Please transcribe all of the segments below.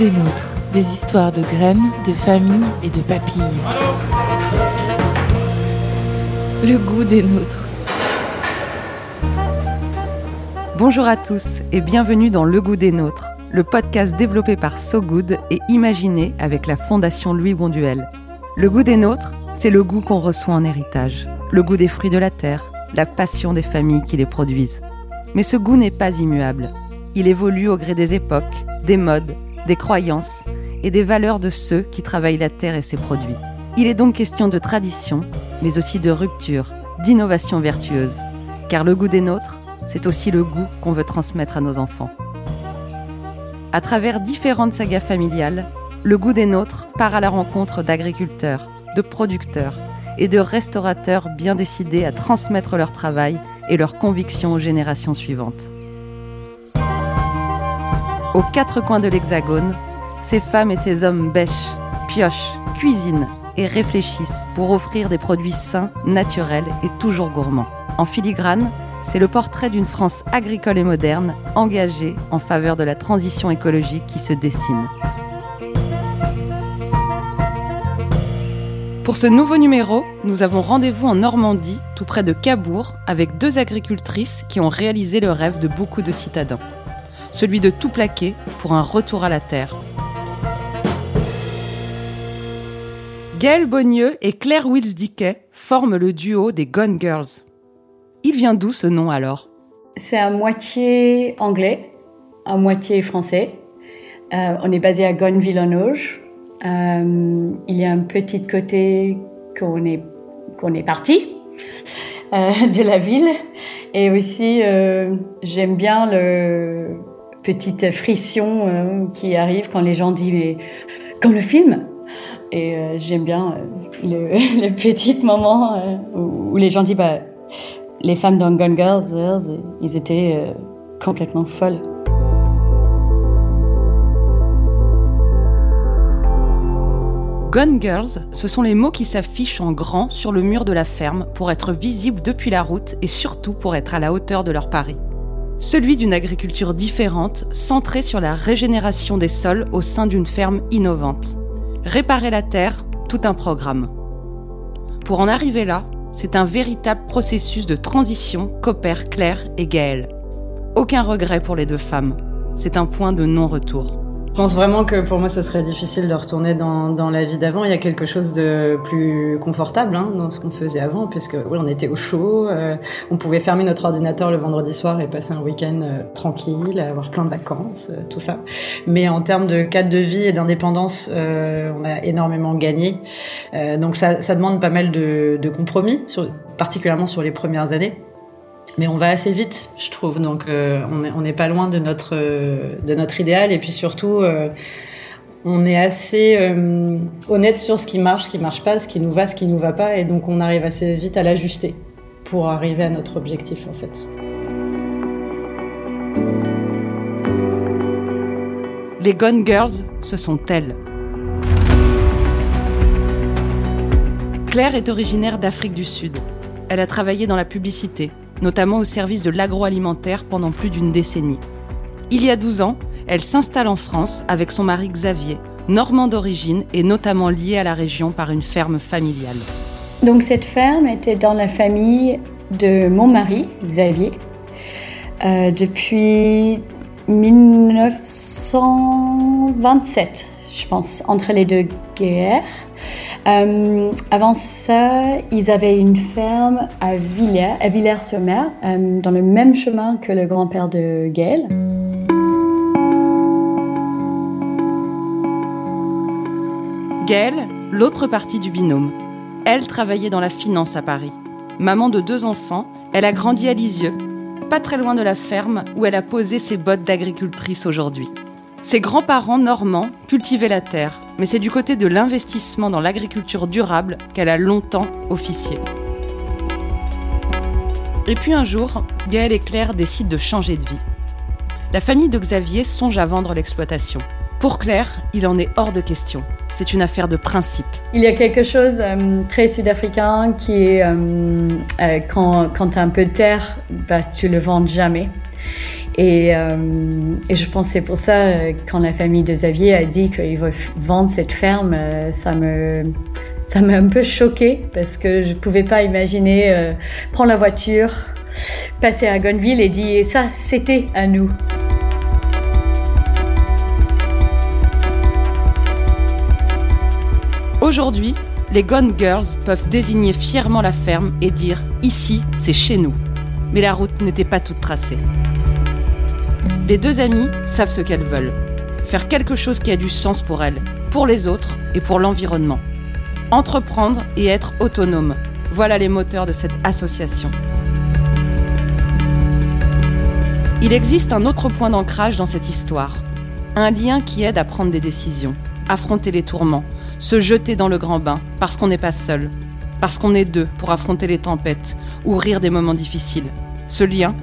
Des nôtres. Des histoires de graines, de familles et de papilles. Le goût des nôtres. Bonjour à tous et bienvenue dans Le goût des nôtres, le podcast développé par So Good et imaginé avec la Fondation Louis Bonduel. Le goût des nôtres, c'est le goût qu'on reçoit en héritage, le goût des fruits de la terre, la passion des familles qui les produisent. Mais ce goût n'est pas immuable. Il évolue au gré des époques, des modes, des croyances et des valeurs de ceux qui travaillent la terre et ses produits. Il est donc question de tradition, mais aussi de rupture, d'innovation vertueuse. Car le goût des nôtres, c'est aussi le goût qu'on veut transmettre à nos enfants. À travers différentes sagas familiales, le goût des nôtres part à la rencontre d'agriculteurs, de producteurs et de restaurateurs bien décidés à transmettre leur travail et leurs convictions aux générations suivantes. Aux quatre coins de l'Hexagone, ces femmes et ces hommes bêchent, piochent, cuisinent et réfléchissent pour offrir des produits sains, naturels et toujours gourmands. En filigrane, c'est le portrait d'une France agricole et moderne, engagée en faveur de la transition écologique qui se dessine. Pour ce nouveau numéro, nous avons rendez-vous en Normandie, tout près de Cabourg, avec deux agricultrices qui ont réalisé le rêve de beaucoup de citadins celui de tout plaquer pour un retour à la terre. Gail Bonnieux et Claire Wills-Dickey forment le duo des Gone Girls. Il vient d'où ce nom alors? C'est à moitié anglais, à moitié français. Euh, on est basé à Gone-Villeneuve. Euh, il y a un petit côté qu'on est, qu'on est parti euh, de la ville. Et aussi, j'aime bien le, petite frisson euh, qui arrive quand les gens disent mais comme le film et euh, j'aime bien euh, le, le, petit moment où, les gens disent bah les femmes dans Gone Girls ils étaient complètement folles. Gone Girls, ce sont les mots qui s'affichent en grand sur le mur de la ferme pour être visibles depuis la route et surtout pour être à la hauteur de leur pari celui d'une agriculture différente, centrée sur la régénération des sols au sein d'une ferme innovante. Réparer la terre, tout un programme. Pour en arriver là, c'est un véritable processus de transition qu'opèrent Claire et Gaëlle. Aucun regret pour les deux femmes. C'est un point de non-retour. Je pense vraiment que pour moi ce serait difficile de retourner dans, dans la vie d'avant. Il y a quelque chose de plus confortable hein, dans ce qu'on faisait avant, puisque oui, on était au chaud, euh, on pouvait fermer notre ordinateur le vendredi soir et passer un week-end euh, tranquille, avoir plein de vacances, euh, tout ça. Mais en termes de cadre de vie et d'indépendance, on a énormément gagné. donc ça, ça, demande pas mal de, de compromis, sur, particulièrement sur les premières années. Mais on va assez vite, je trouve. Donc euh, on n'est pas loin de notre, euh, de notre idéal. Et puis surtout, euh, on est assez honnête sur ce qui marche, ce qui marche pas, ce qui nous va, ce qui nous va pas. Et donc on arrive assez vite à l'ajuster pour arriver à notre objectif en fait. Les Gone Girls, ce sont elles. Claire est originaire d'Afrique du Sud. Elle a travaillé dans la publicité, notamment au service de l'agroalimentaire pendant plus d'une décennie. Il y a 12 ans, elle s'installe en France avec son mari Xavier, normand d'origine et notamment lié à la région par une ferme familiale. Donc cette ferme était dans la famille de mon mari, Xavier, euh, depuis 1927, je pense, entre les deux guerres. Euh, avant ça, ils avaient une ferme à Villers, à Villers-sur-Mer, euh, dans le même chemin que le grand-père de Gaël. Gaël, l'autre partie du binôme. Elle travaillait dans la finance à Paris. Maman de deux enfants, elle a grandi à Lisieux, pas très loin de la ferme où elle a posé ses bottes d'agricultrice aujourd'hui. Ses grands-parents normands cultivaient la terre, mais c'est du côté de l'investissement dans l'agriculture durable qu'elle a longtemps officié. Et puis un jour, Gaëlle et Claire décident de changer de vie. La famille de Xavier songe à vendre l'exploitation. Pour Claire, il en est hors de question. C'est une affaire de principe. Il y a quelque chose euh, très sud-africain qui est euh, euh, quand, tu as un peu de terre, bah, tu le vends jamais. Et, et je pense c'est pour ça, quand la famille de Xavier a dit qu'il veut vendre cette ferme, ça me ça m'a un peu choquée parce que je ne pouvais pas imaginer euh, prendre la voiture, passer à Gonneville et dire ça, c'était à nous. Aujourd'hui, les Gone Girls peuvent désigner fièrement la ferme et dire ici, c'est chez nous. Mais la route n'était pas toute tracée. Les deux amies savent ce qu'elles veulent. Faire quelque chose qui a du sens pour elles, pour les autres et pour l'environnement. Entreprendre et être autonome. Voilà les moteurs de cette association. Il existe un autre point d'ancrage dans cette histoire. Un lien qui aide à prendre des décisions, affronter les tourments, se jeter dans le grand bain parce qu'on n'est pas seul, parce qu'on est deux pour affronter les tempêtes ou rire des moments difficiles. Ce lien,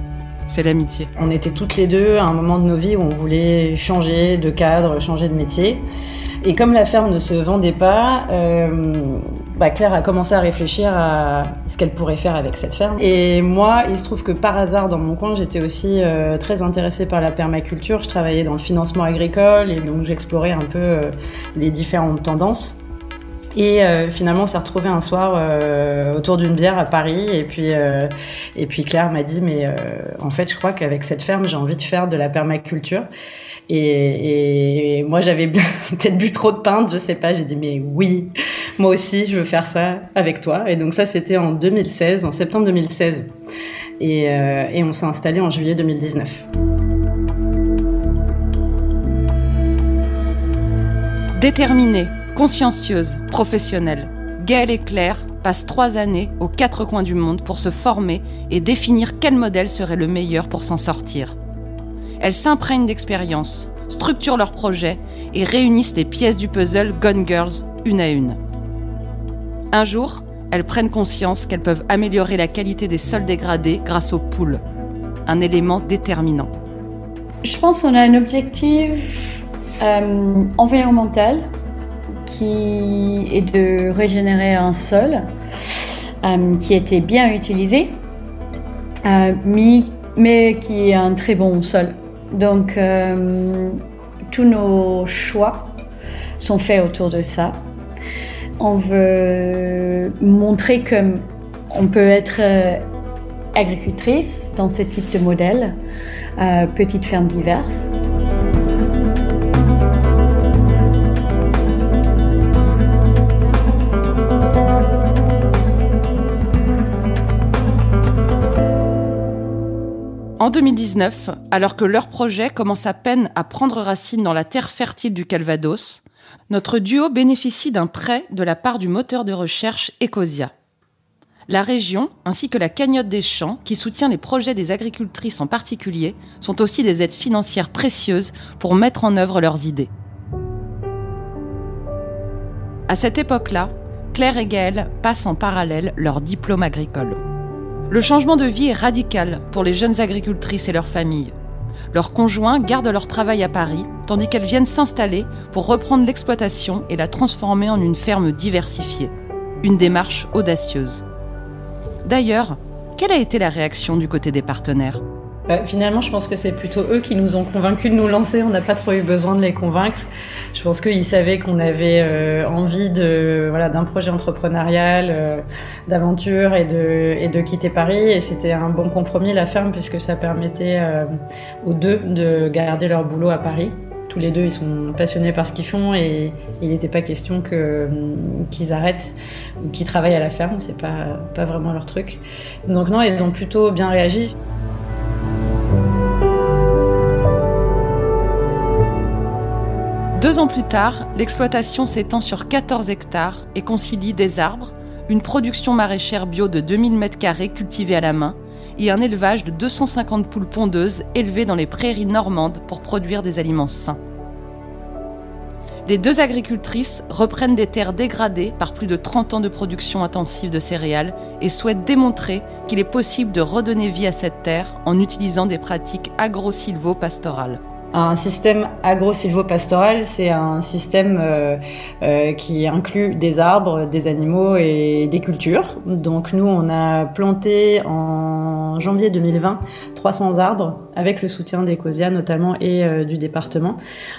c'est l'amitié. On était toutes les deux à un moment de nos vies où on voulait changer de cadre, changer de métier. Et comme la ferme ne se vendait pas, euh, bah Claire a commencé à réfléchir à ce qu'elle pourrait faire avec cette ferme. Et moi, il se trouve que par hasard, dans mon coin, j'étais aussi euh, très intéressée par la permaculture. Je travaillais dans le financement agricole et donc j'explorais un peu euh, les différentes tendances. Et euh, finalement, on s'est retrouvé un soir euh, autour d'une bière à Paris. Et puis, euh, et puis Claire m'a dit, mais en fait, je crois qu'avec cette ferme, j'ai envie de faire de la permaculture. Et, moi, j'avais peut-être bu trop de pinte, je sais pas. J'ai dit, mais oui, moi aussi, je veux faire ça avec toi. Et donc ça, c'était en 2016, en septembre 2016. Et, et on s'est installé en juillet 2019. Déterminé Consciencieuse, professionnelle, Gaëlle et Claire passent trois années aux quatre coins du monde pour se former et définir quel modèle serait le meilleur pour s'en sortir. Elles s'imprègnent d'expérience, structurent leurs projets et réunissent les pièces du puzzle Gone Girls une à une. Un jour, elles prennent conscience qu'elles peuvent améliorer la qualité des sols dégradés grâce aux poules, un élément déterminant. Je pense qu'on a un objectif euh, environnemental qui est de régénérer un sol euh, qui était bien utilisé, euh, mais, qui est un très bon sol. Donc, euh, tous nos choix sont faits autour de ça. On veut montrer qu'on peut être agricultrice dans ce type de modèle, petite ferme diverse. En 2019, alors que leur projet commence à peine à prendre racine dans la terre fertile du Calvados, notre duo bénéficie d'un prêt de la part du moteur de recherche Ecosia. La région, ainsi que la cagnotte des champs, qui soutient les projets des agricultrices en particulier, sont aussi des aides financières précieuses pour mettre en œuvre leurs idées. À cette époque-là, Claire et Gaëlle passent en parallèle leur diplôme agricole. Le changement de vie est radical pour les jeunes agricultrices et leurs familles. Leurs conjoints gardent leur travail à Paris, tandis qu'elles viennent s'installer pour reprendre l'exploitation et la transformer en une ferme diversifiée. Une démarche audacieuse. D'ailleurs, quelle a été la réaction du côté des partenaires? Bah, finalement, je pense que c'est plutôt eux qui nous ont convaincus de nous lancer. On n'a pas trop eu besoin de les convaincre. Je pense qu'ils savaient qu'on avait euh, envie d'un projet entrepreneurial, euh, d'aventure et de quitter Paris. Et c'était un bon compromis la ferme puisque ça permettait euh, aux deux de garder leur boulot à Paris. Tous les deux, ils sont passionnés par ce qu'ils font et il n'était pas question que qu'ils arrêtent ou qu'ils travaillent à la ferme. C'est pas pas vraiment leur truc. Donc non, ils ont plutôt bien réagi. Deux ans plus tard, l'exploitation s'étend sur 14 hectares et concilie des arbres, une production maraîchère bio de 2000 m2 cultivée à la main et un élevage de 250 poules pondeuses élevées dans les prairies normandes pour produire des aliments sains. Les deux agricultrices reprennent des terres dégradées par plus de 30 ans de production intensive de céréales et souhaitent démontrer qu'il est possible de redonner vie à cette terre en utilisant des pratiques agro-silvo-pastorales. Un système agro-silvo-pastoral, c'est un système euh, euh, qui inclut des arbres, des animaux et des cultures. Donc nous, on a planté en janvier 2020 300 arbres avec le soutien d'Ecosia notamment et euh, du département.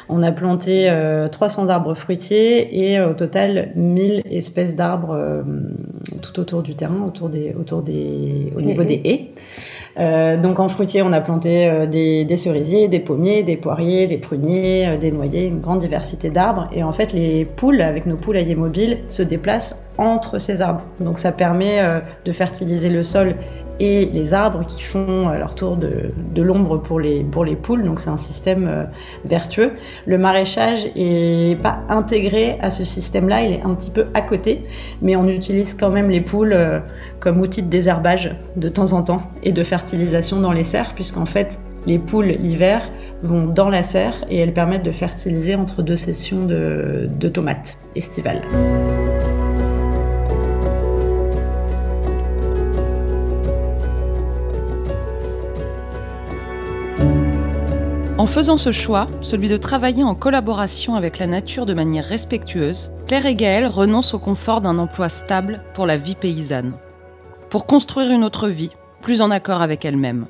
On a planté 300 arbres fruitiers et au total 1000 espèces d'arbres tout autour du terrain, autour des, autour des, au niveau des haies. Euh, donc en fruitier, on a planté euh, des, cerisiers, des pommiers, des poiriers, des pruniers, euh, des noyers, une grande diversité d'arbres. Et en fait, les poules, avec nos poulaillers mobiles, se déplacent entre ces arbres. Donc ça permet de fertiliser le sol et les arbres qui font à leur tour de, l'ombre pour les, pour les poules. Donc c'est un système euh, vertueux. Le maraîchage est pas intégré à ce système-là, il est un petit peu à côté, mais on utilise quand même les poules euh, comme outil de désherbage de temps en temps et de fertilisation dans les serres, puisqu'en fait les poules l'hiver vont dans la serre et elles permettent de fertiliser entre deux sessions de tomates estivales. En faisant ce choix, celui de travailler en collaboration avec la nature de manière respectueuse, Claire et Gaëlle renoncent au confort d'un emploi stable pour la vie paysanne. Pour construire une autre vie, plus en accord avec elle-même.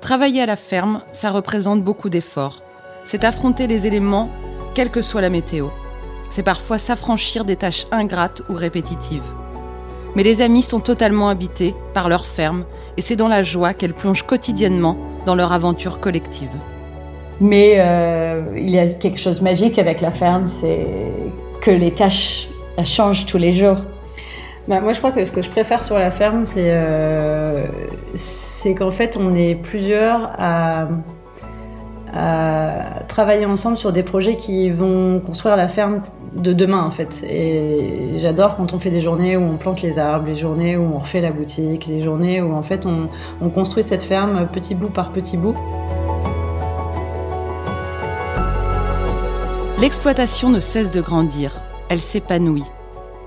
Travailler à la ferme, ça représente beaucoup d'efforts. C'est affronter les éléments, quelle que soit la météo. C'est parfois s'affranchir des tâches ingrates ou répétitives. Mais les amis sont totalement habités par leur ferme et c'est dans la joie qu'elles plongent quotidiennement dans leur aventure collective. Mais euh, il y a quelque chose de magique avec la ferme, c'est que les tâches changent tous les jours. Bah, moi, je crois que ce que je préfère sur la ferme, c'est euh, qu'en fait, on est plusieurs à, travailler ensemble sur des projets qui vont construire la ferme de demain, en fait. Et j'adore quand on fait des journées où on plante les arbres, les journées où on refait la boutique, les journées où, en fait, on construit cette ferme petit bout par petit bout. L'exploitation ne cesse de grandir, elle s'épanouit,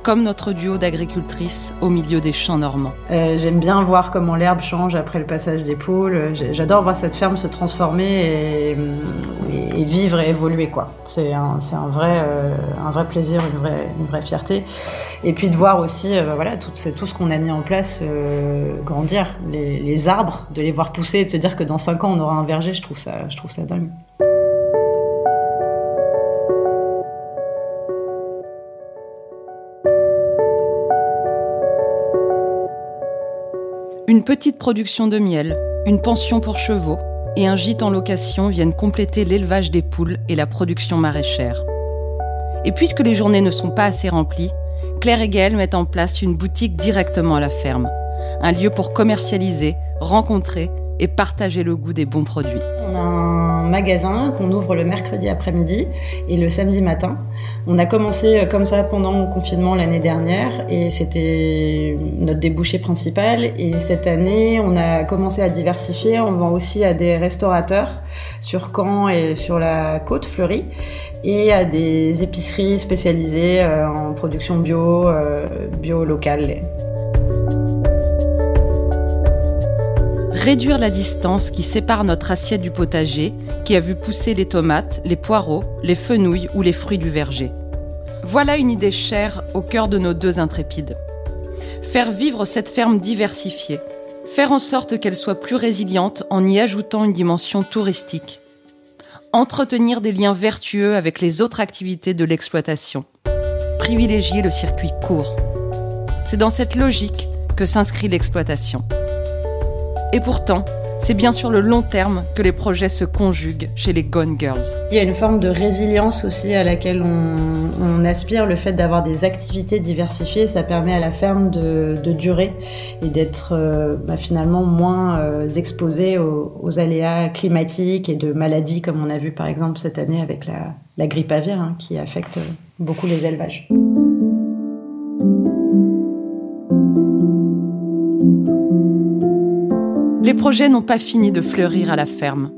comme notre duo d'agricultrices au milieu des champs normands. Euh, j'aime bien voir comment l'herbe change après le passage des poules. J'adore voir cette ferme se transformer et, vivre et évoluer. C'est un, vrai, euh, plaisir, une vraie, fierté. Et puis de voir aussi euh, voilà, tout, tout ce qu'on a mis en place grandir. Les, les, arbres, de les voir pousser et de se dire que dans 5 ans on aura un verger, je trouve ça, je trouve ça dingue. Petite production de miel, une pension pour chevaux et un gîte en location viennent compléter l'élevage des poules et la production maraîchère. Et puisque les journées ne sont pas assez remplies, Claire et Gaëlle mettent en place une boutique directement à la ferme, un lieu pour commercialiser, rencontrer et partager le goût des bons produits. Magasin qu'on ouvre le mercredi après-midi et le samedi matin. On a commencé euh, comme ça pendant le confinement l'année dernière et c'était notre débouché principal. Et cette année, on a commencé à diversifier. On vend aussi à des restaurateurs sur Caen et sur la côte fleurie et à des épiceries spécialisées euh, en production bio, euh, bio locale. réduire la distance qui sépare notre assiette du potager, qui a vu pousser les tomates, les poireaux, les fenouilles ou les fruits du verger. Voilà une idée chère au cœur de nos deux intrépides. Faire vivre cette ferme diversifiée, faire en sorte qu'elle soit plus résiliente en y ajoutant une dimension touristique, entretenir des liens vertueux avec les autres activités de l'exploitation, privilégier le circuit court. C'est dans cette logique que s'inscrit l'exploitation. Et pourtant, c'est bien sur le long terme que les projets se conjuguent chez les Gone Girls. Il y a une forme de résilience aussi à laquelle on, aspire. Le fait d'avoir des activités diversifiées, ça permet à la ferme de, durer et d'être euh, bah, finalement moins euh, exposée aux, aléas climatiques et de maladies comme on a vu par exemple cette année avec la, grippe aviaire hein, qui affecte beaucoup les élevages. Projets n'ont pas fini de fleurir à la ferme.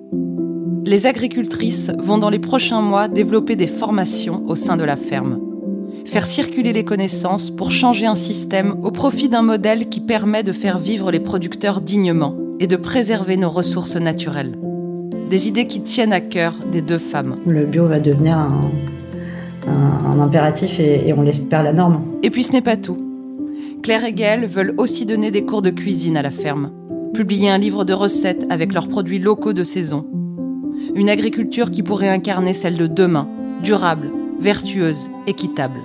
Les agricultrices vont dans les prochains mois développer des formations au sein de la ferme. Faire circuler les connaissances pour changer un système au profit d'un modèle qui permet de faire vivre les producteurs dignement et de préserver nos ressources naturelles. des idées qui tiennent à cœur des deux femmes. Le bio va devenir un, impératif et, et on l'espère la norme. Et puis ce n'est pas tout. Claire et Gaëlle veulent aussi donner des cours de cuisine à la ferme, publier un livre de recettes avec leurs produits locaux de saison. Une agriculture qui pourrait incarner celle de demain, durable, vertueuse, équitable.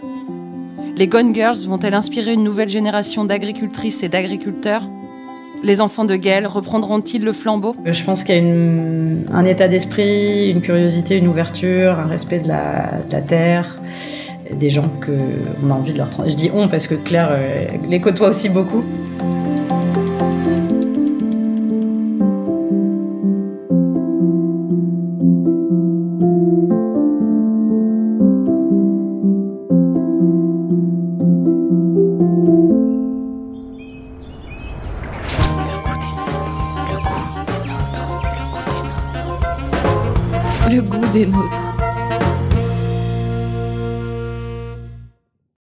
Les Gone Girls vont-elles inspirer une nouvelle génération d'agricultrices et d'agriculteurs? Les enfants de Gaël reprendront-ils le flambeau? Je pense qu'il y a un état d'esprit, une curiosité, une ouverture, un respect de la, terre, des gens qu'on a envie de leur transmettre. Je dis on parce que Claire euh, les côtoie aussi beaucoup.